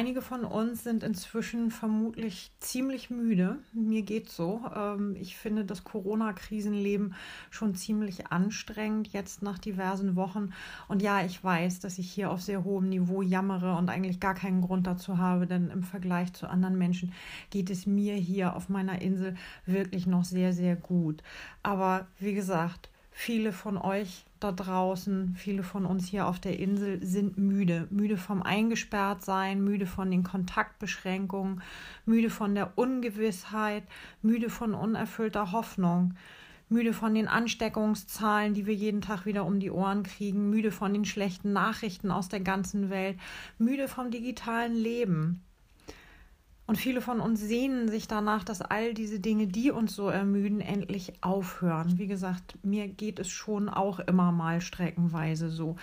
Einige von uns sind inzwischen vermutlich ziemlich müde. Mir geht's so. Ähm, ich finde das Corona-Krisenleben schon ziemlich anstrengend jetzt nach diversen Wochen. Und ja, ich weiß, dass ich hier auf sehr hohem Niveau jammere und eigentlich gar keinen Grund dazu habe, denn im Vergleich zu anderen Menschen geht es mir hier auf meiner Insel wirklich noch sehr, sehr gut. Aber wie gesagt, viele von euch da draußen, viele von uns hier auf der Insel sind müde. Müde vom Eingesperrtsein, müde von den Kontaktbeschränkungen, müde von der Ungewissheit, müde von unerfüllter Hoffnung, müde von den Ansteckungszahlen, die wir jeden Tag wieder um die Ohren kriegen, müde von den schlechten Nachrichten aus der ganzen Welt, müde vom digitalen Leben. Und viele von uns sehnen sich danach, dass all diese Dinge, die uns so ermüden, endlich aufhören. Wie gesagt, mir geht es schon auch immer mal streckenweise so.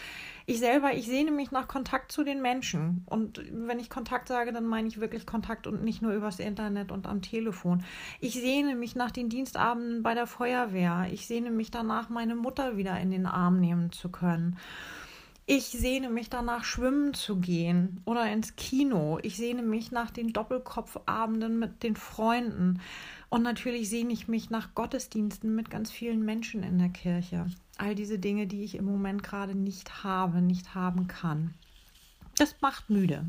Ich selber, ich sehne mich nach Kontakt zu den Menschen. Und wenn ich Kontakt sage, dann meine ich wirklich Kontakt und nicht nur übers Internet und am Telefon. Ich sehne mich nach den Dienstabenden bei der Feuerwehr. Ich sehne mich danach, meine Mutter wieder in den Arm nehmen zu können. Ich sehne mich danach, schwimmen zu gehen oder ins Kino. Ich sehne mich nach den Doppelkopfabenden mit den Freunden. Und natürlich sehne ich mich nach Gottesdiensten mit ganz vielen Menschen in der Kirche. All diese Dinge, die ich im Moment gerade nicht habe, nicht haben kann. Das macht müde.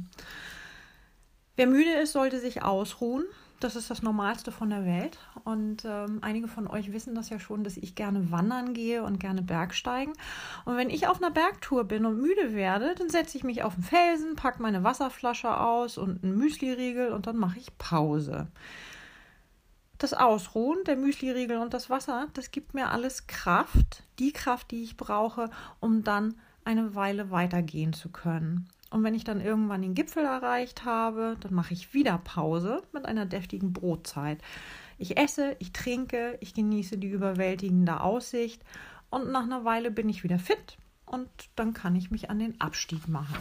Wer müde ist, sollte sich ausruhen. Das ist das Normalste von der Welt. Und ähm, einige von euch wissen das ja schon, dass ich gerne wandern gehe und gerne Bergsteigen. Und wenn ich auf einer Bergtour bin und müde werde, dann setze ich mich auf den Felsen, packe meine Wasserflasche aus und einen Müsliriegel und dann mache ich Pause. Das Ausruhen, der Müsliriegel und das Wasser, das gibt mir alles Kraft, die Kraft, die ich brauche, um dann eine Weile weitergehen zu können. Und wenn ich dann irgendwann den Gipfel erreicht habe, dann mache ich wieder Pause mit einer deftigen Brotzeit. Ich esse, ich trinke, ich genieße die überwältigende Aussicht und nach einer Weile bin ich wieder fit und dann kann ich mich an den Abstieg machen.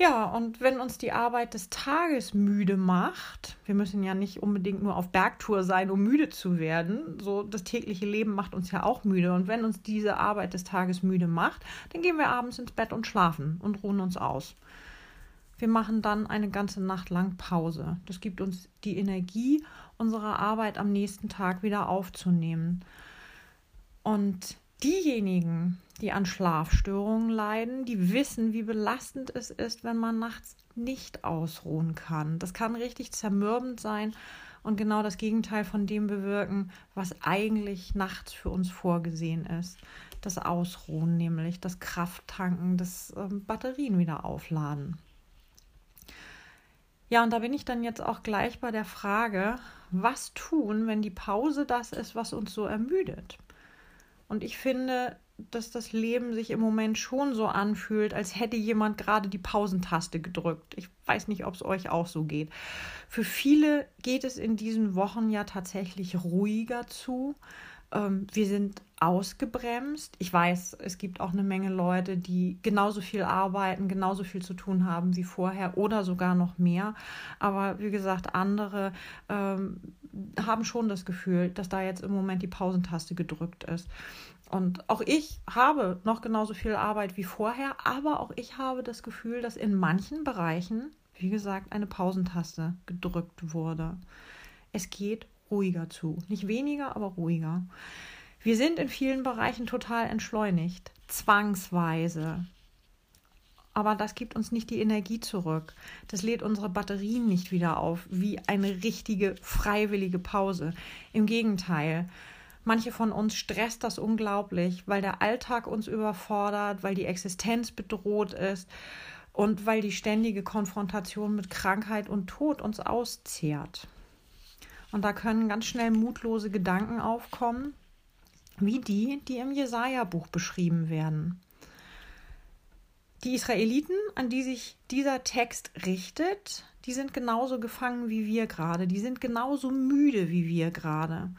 Ja, und wenn uns die Arbeit des Tages müde macht, wir müssen ja nicht unbedingt nur auf Bergtour sein, um müde zu werden. So das tägliche Leben macht uns ja auch müde. Und wenn uns diese Arbeit des Tages müde macht, dann gehen wir abends ins Bett und schlafen und ruhen uns aus. Wir machen dann eine ganze Nacht lang Pause. Das gibt uns die Energie, unsere Arbeit am nächsten Tag wieder aufzunehmen. Und diejenigen, die an Schlafstörungen leiden, die wissen, wie belastend es ist, wenn man nachts nicht ausruhen kann. Das kann richtig zermürbend sein und genau das Gegenteil von dem bewirken, was eigentlich nachts für uns vorgesehen ist. Das Ausruhen, nämlich das Krafttanken, das äh, Batterien wieder aufladen. Ja, und da bin ich dann jetzt auch gleich bei der Frage, was tun, wenn die Pause das ist, was uns so ermüdet? Und ich finde, dass das Leben sich im Moment schon so anfühlt, als hätte jemand gerade die Pausentaste gedrückt. Ich weiß nicht, ob es euch auch so geht. Für viele geht es in diesen Wochen ja tatsächlich ruhiger zu. Ähm, wir sind ausgebremst. Ich weiß, es gibt auch eine Menge Leute, die genauso viel arbeiten, genauso viel zu tun haben wie vorher oder sogar noch mehr. Aber wie gesagt, andere ähm, haben schon das Gefühl, dass da jetzt im Moment die Pausentaste gedrückt ist. Und auch ich habe noch genauso viel Arbeit wie vorher, aber auch ich habe das Gefühl, dass in manchen Bereichen, wie gesagt, eine Pausentaste gedrückt wurde. Es geht ruhiger zu. Nicht weniger, aber ruhiger. Wir sind in vielen Bereichen total entschleunigt, zwangsweise. Aber das gibt uns nicht die Energie zurück. Das lädt unsere Batterien nicht wieder auf, wie eine richtige freiwillige Pause. Im Gegenteil, Manche von uns stresst das unglaublich, weil der Alltag uns überfordert, weil die Existenz bedroht ist und weil die ständige Konfrontation mit Krankheit und Tod uns auszehrt. Und da können ganz schnell mutlose Gedanken aufkommen, wie die, die im Jesaja-Buch beschrieben werden. Die Israeliten, an die sich dieser Text richtet, die sind genauso gefangen wie wir gerade, die sind genauso müde wie wir gerade.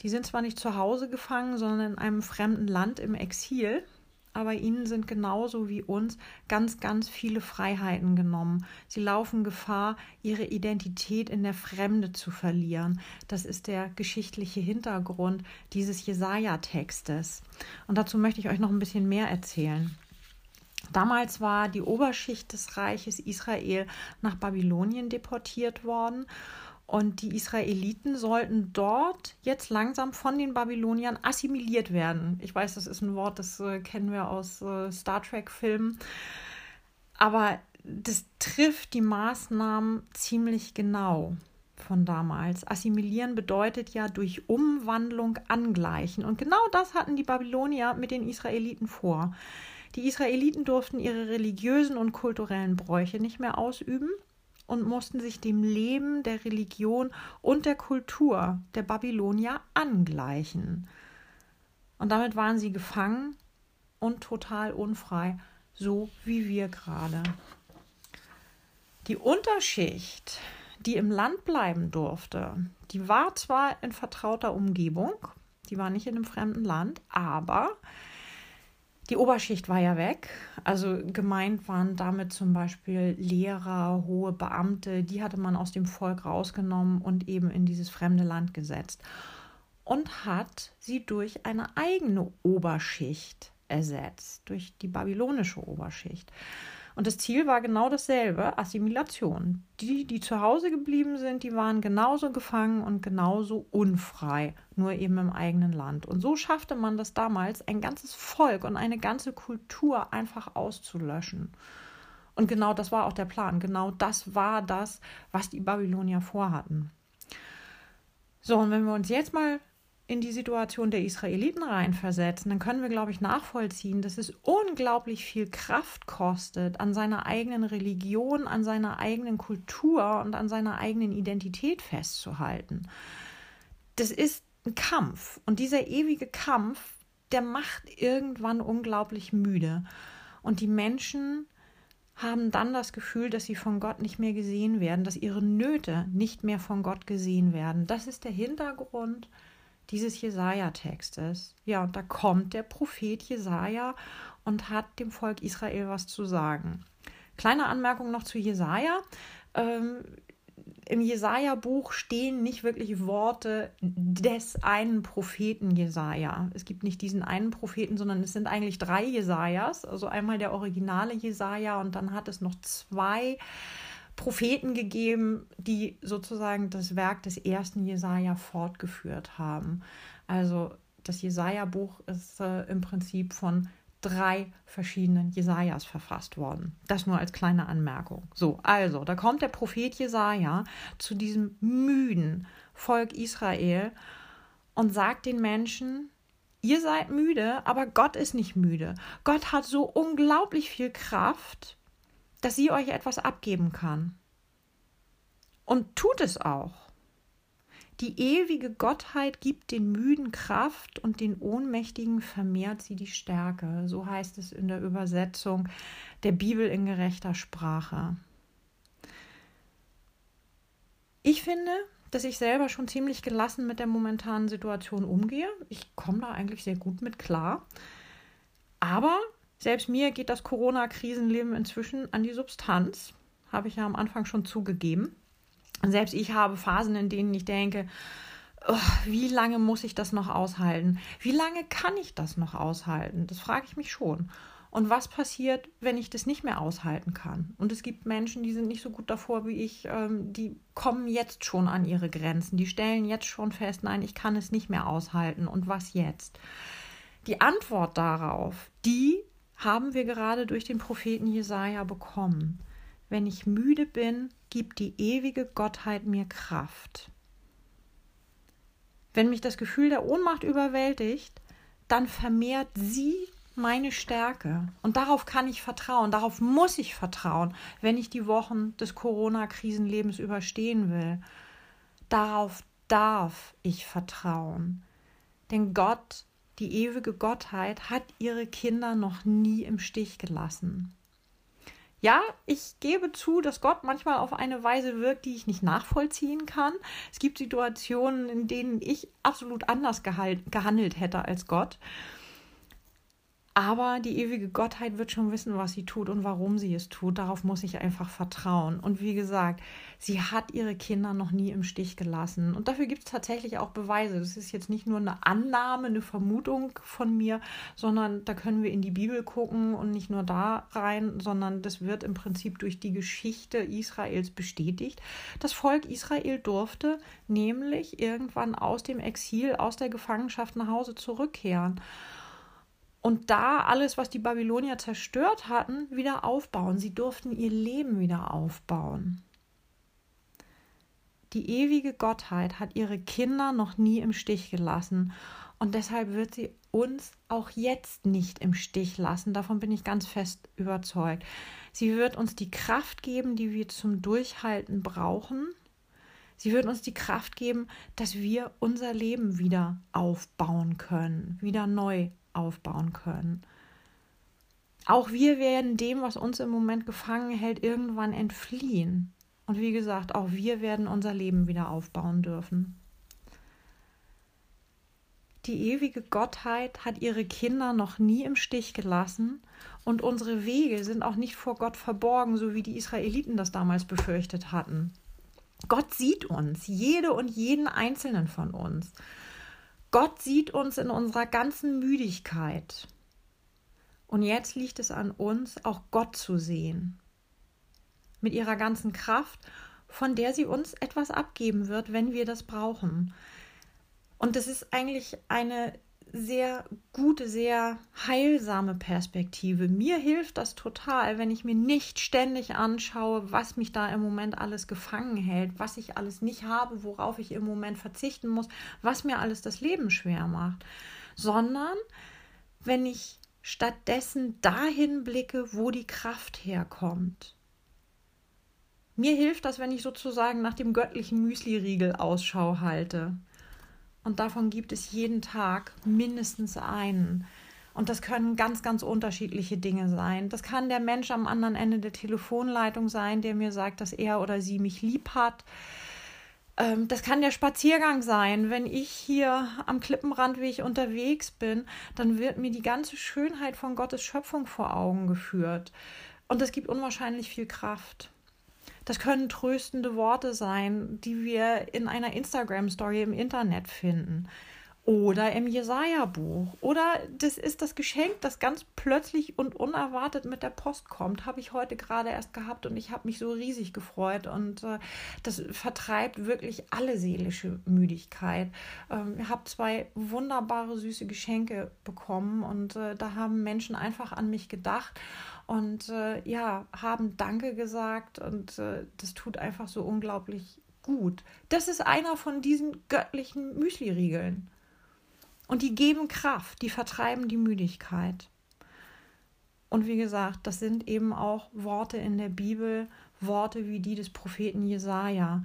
Die sind zwar nicht zu Hause gefangen, sondern in einem fremden Land im Exil, aber ihnen sind genauso wie uns ganz, ganz viele Freiheiten genommen. Sie laufen Gefahr, ihre Identität in der Fremde zu verlieren. Das ist der geschichtliche Hintergrund dieses Jesaja-Textes. Und dazu möchte ich euch noch ein bisschen mehr erzählen. Damals war die Oberschicht des Reiches Israel nach Babylonien deportiert worden und die Israeliten sollten dort jetzt langsam von den Babyloniern assimiliert werden. Ich weiß, das ist ein Wort, das äh, kennen wir aus äh, Star Trek-Filmen. Aber das trifft die Maßnahmen ziemlich genau von damals. Assimilieren bedeutet ja durch Umwandlung angleichen. Und genau das hatten die Babylonier mit den Israeliten vor. Die Israeliten durften ihre religiösen und kulturellen Bräuche nicht mehr ausüben und mussten sich dem Leben der Religion und der Kultur der Babylonier angleichen. Und damit waren sie gefangen und total unfrei, so wie wir gerade. Die Unterschicht, die im Land bleiben durfte, die war zwar in vertrauter Umgebung, die war nicht in einem fremden Land, aber die Oberschicht war ja weg. Also gemeint waren damit zum Beispiel Lehrer, hohe Beamte, die hatte man aus dem Volk rausgenommen und eben in dieses fremde Land gesetzt. Und hat sie durch eine eigene Oberschicht ersetzt, durch die babylonische Oberschicht. Und das Ziel war genau dasselbe, Assimilation. Die, die zu Hause geblieben sind, die waren genauso gefangen und genauso unfrei, nur eben im eigenen Land. Und so schaffte man das damals, ein ganzes Volk und eine ganze Kultur einfach auszulöschen. Und genau das war auch der Plan. Genau das war das, was die Babylonier vorhatten. So, und wenn wir uns jetzt mal in die Situation der Israeliten reinversetzen, dann können wir, glaube ich, nachvollziehen, dass es unglaublich viel Kraft kostet, an seiner eigenen Religion, an seiner eigenen Kultur und an seiner eigenen Identität festzuhalten. Das ist ein Kampf und dieser ewige Kampf, der macht irgendwann unglaublich müde. Und die Menschen haben dann das Gefühl, dass sie von Gott nicht mehr gesehen werden, dass ihre Nöte nicht mehr von Gott gesehen werden. Das ist der Hintergrund dieses Jesaja-Textes. Ja, und da kommt der Prophet Jesaja und hat dem Volk Israel was zu sagen. Kleine Anmerkung noch zu Jesaja. Ähm, Im Jesaja-Buch stehen nicht wirklich Worte des einen Propheten Jesaja. Es gibt nicht diesen einen Propheten, sondern es sind eigentlich drei Jesajas. Also einmal der originale Jesaja und dann hat es noch zwei Propheten gegeben, die sozusagen das Werk des ersten Jesaja fortgeführt haben. Also das Jesaja-Buch ist äh, im Prinzip von drei verschiedenen Jesajas verfasst worden. Das nur als kleine Anmerkung. So, also, da kommt der Prophet Jesaja zu diesem müden Volk Israel und sagt den Menschen, ihr seid müde, aber Gott ist nicht müde. Gott hat so unglaublich viel Kraft, dass sie euch etwas abgeben kann. Und tut es auch. Die ewige Gottheit gibt den Müden Kraft und den Ohnmächtigen vermehrt sie die Stärke. So heißt es in der Übersetzung der Bibel in gerechter Sprache. Ich finde, dass ich selber schon ziemlich gelassen mit der momentanen Situation umgehe. Ich komme da eigentlich sehr gut mit klar. Aber selbst mir geht das Corona-Krisenleben inzwischen an die Substanz, habe ich ja am Anfang schon zugegeben. Und selbst ich habe Phasen, in denen ich denke, oh, wie lange muss ich das noch aushalten? Wie lange kann ich das noch aushalten? Das frage ich mich schon. Und was passiert, wenn ich das nicht mehr aushalten kann? Und es gibt Menschen, die sind nicht so gut davor wie ich, ähm, die kommen jetzt schon an ihre Grenzen, die stellen jetzt schon fest, nein, ich kann es nicht mehr aushalten. Und was jetzt? Die Antwort darauf, die haben wir gerade durch den Propheten Jesaja bekommen. Wenn ich müde bin, gibt die ewige Gottheit mir Kraft. Wenn mich das Gefühl der Ohnmacht überwältigt, dann vermehrt sie meine Stärke. Und darauf kann ich vertrauen, darauf muss ich vertrauen, wenn ich die Wochen des Corona-Krisenlebens überstehen will. Darauf darf ich vertrauen. Denn Gott die ewige Gottheit hat ihre Kinder noch nie im Stich gelassen. Ja, ich gebe zu, dass Gott manchmal auf eine Weise wirkt, die ich nicht nachvollziehen kann. Es gibt Situationen, in denen ich absolut anders gehandelt hätte als Gott. Aber die ewige Gottheit wird schon wissen, was sie tut und warum sie es tut. Darauf muss ich einfach vertrauen. Und wie gesagt, sie hat ihre Kinder noch nie im Stich gelassen. Und dafür gibt es tatsächlich auch Beweise. Das ist jetzt nicht nur eine Annahme, eine Vermutung von mir, sondern da können wir in die Bibel gucken und nicht nur da rein, sondern das wird im Prinzip durch die Geschichte Israels bestätigt. Das Volk Israel durfte nämlich irgendwann aus dem Exil, aus der Gefangenschaft nach Hause zurückkehren und da alles, was die Babylonier zerstört hatten, wieder aufbauen. Sie durften ihr Leben wieder aufbauen. Die ewige Gottheit hat ihre Kinder noch nie im Stich gelassen und deshalb wird sie uns auch jetzt nicht im Stich lassen. Davon bin ich ganz fest überzeugt. Sie wird uns die Kraft geben, die wir zum Durchhalten brauchen. Sie wird uns die Kraft geben, dass wir unser Leben wieder aufbauen können, wieder neu aufbauen können. Auch wir werden dem, was uns im Moment gefangen hält, irgendwann entfliehen. Und wie gesagt, auch wir werden unser Leben wieder aufbauen dürfen. Die ewige Gottheit hat ihre Kinder noch nie im Stich gelassen und unsere Wege sind auch nicht vor Gott verborgen, so wie die Israeliten das damals befürchtet hatten. Gott sieht uns, jede und jeden einzelnen von uns. Gott sieht uns in unserer ganzen Müdigkeit. Und jetzt liegt es an uns, auch Gott zu sehen. Mit ihrer ganzen Kraft, von der sie uns etwas abgeben wird, wenn wir das brauchen. Und das ist eigentlich eine sehr gute, sehr heilsame Perspektive. Mir hilft das total, wenn ich mir nicht ständig anschaue, was mich da im Moment alles gefangen hält, was ich alles nicht habe, worauf ich im Moment verzichten muss, was mir alles das Leben schwer macht, sondern wenn ich stattdessen dahin blicke, wo die Kraft herkommt. Mir hilft das, wenn ich sozusagen nach dem göttlichen Müsli-Riegel Ausschau halte. Und davon gibt es jeden Tag mindestens einen. Und das können ganz, ganz unterschiedliche Dinge sein. Das kann der Mensch am anderen Ende der Telefonleitung sein, der mir sagt, dass er oder sie mich lieb hat. Ähm, das kann der Spaziergang sein. Wenn ich hier am Klippenrandweg unterwegs bin, dann wird mir die ganze Schönheit von Gottes Schöpfung vor Augen geführt. Und das gibt unwahrscheinlich viel Kraft. Das können tröstende Worte sein, die wir in einer Instagram-Story im Internet finden. Oder im Jesaja-Buch. Oder das ist das Geschenk, das ganz plötzlich und unerwartet mit der Post kommt. Habe ich heute gerade erst gehabt und ich habe mich so riesig gefreut. Und äh, das vertreibt wirklich alle seelische Müdigkeit. Ähm, ich habe zwei wunderbare, süße Geschenke bekommen und äh, da haben Menschen einfach an mich gedacht und äh, ja, haben Danke gesagt und äh, das tut einfach so unglaublich gut. Das ist einer von diesen göttlichen Müsli-Riegeln. Und die geben Kraft, die vertreiben die Müdigkeit. Und wie gesagt, das sind eben auch Worte in der Bibel, Worte wie die des Propheten Jesaja.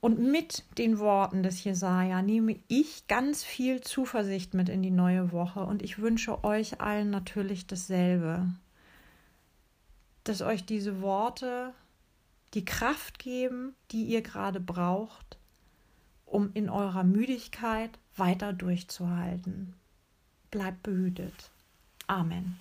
Und mit den Worten des Jesaja nehme ich ganz viel Zuversicht mit in die neue Woche und ich wünsche euch allen natürlich dasselbe. Dass euch diese Worte die Kraft geben, die ihr gerade braucht, um in eurer Müdigkeit weiter durchzuhalten. Bleib behütet. Amen.